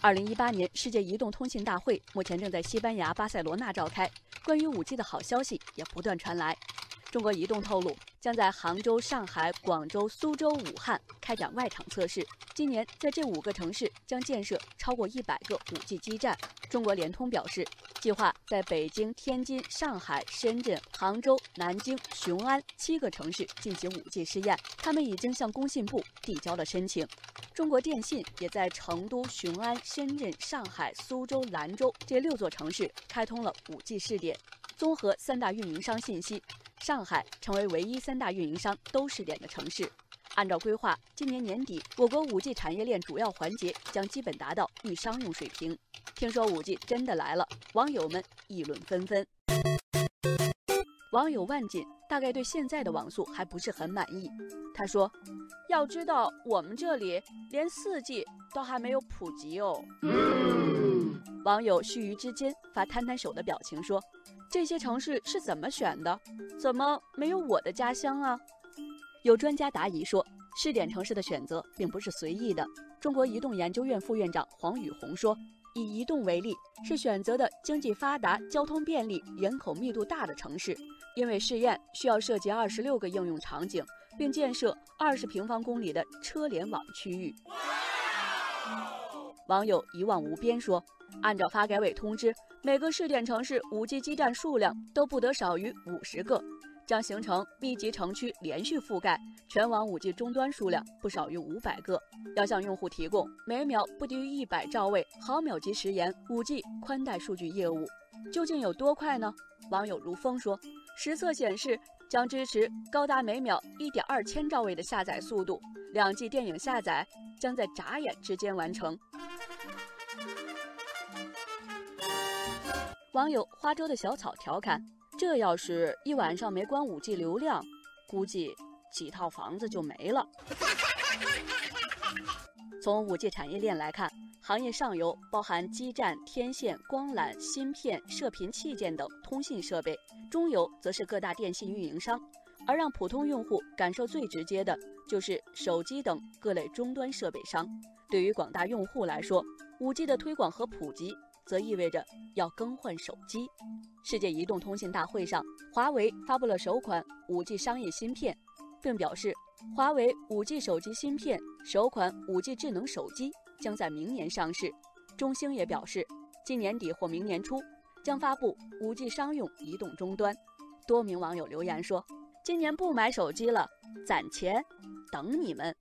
二零一八年世界移动通信大会目前正在西班牙巴塞罗那召开，关于五 G 的好消息也不断传来。中国移动透露，将在杭州、上海、广州、苏州、武汉开展外场测试。今年在这五个城市将建设超过一百个五 G 基站。中国联通表示，计划在北京、天津、上海、深圳、杭州、南京、雄安七个城市进行五 G 试验，他们已经向工信部递交了申请。中国电信也在成都、雄安、深圳、上海、苏州、兰州这六座城市开通了 5G 试点。综合三大运营商信息，上海成为唯一三大运营商都试点的城市。按照规划，今年年底，我国 5G 产业链主要环节将基本达到预商用水平。听说 5G 真的来了，网友们议论纷纷。网友万锦大概对现在的网速还不是很满意。他说：“要知道，我们这里连四 G 都还没有普及哦。”网友须臾之间发摊摊手的表情说：“这些城市是怎么选的？怎么没有我的家乡啊？”有专家答疑说，试点城市的选择并不是随意的。中国移动研究院副院长黄宇红说。以移动为例，是选择的经济发达、交通便利、人口密度大的城市，因为试验需要涉及二十六个应用场景，并建设二十平方公里的车联网区域。网友一望无边说：“按照发改委通知，每个试点城市五 G 基站数量都不得少于五十个。”将形成密集城区连续覆盖，全网 5G 终端数量不少于五百个。要向用户提供每秒不低于一百兆位、毫秒级时延 5G 宽带数据业务，究竟有多快呢？网友如风说，实测显示将支持高达每秒一点二千兆位的下载速度，两 G 电影下载将在眨眼之间完成。网友花粥的小草调侃。这要是一晚上没关五 G 流量，估计几套房子就没了。从五 G 产业链来看，行业上游包含基站、天线、光缆、芯片、射频器件等通信设备，中游则是各大电信运营商，而让普通用户感受最直接的就是手机等各类终端设备商。对于广大用户来说，五 G 的推广和普及。则意味着要更换手机。世界移动通信大会上，华为发布了首款 5G 商业芯片，并表示，华为 5G 手机芯片首款 5G 智能手机将在明年上市。中兴也表示，今年底或明年初将发布 5G 商用移动终端。多名网友留言说：“今年不买手机了，攒钱，等你们。”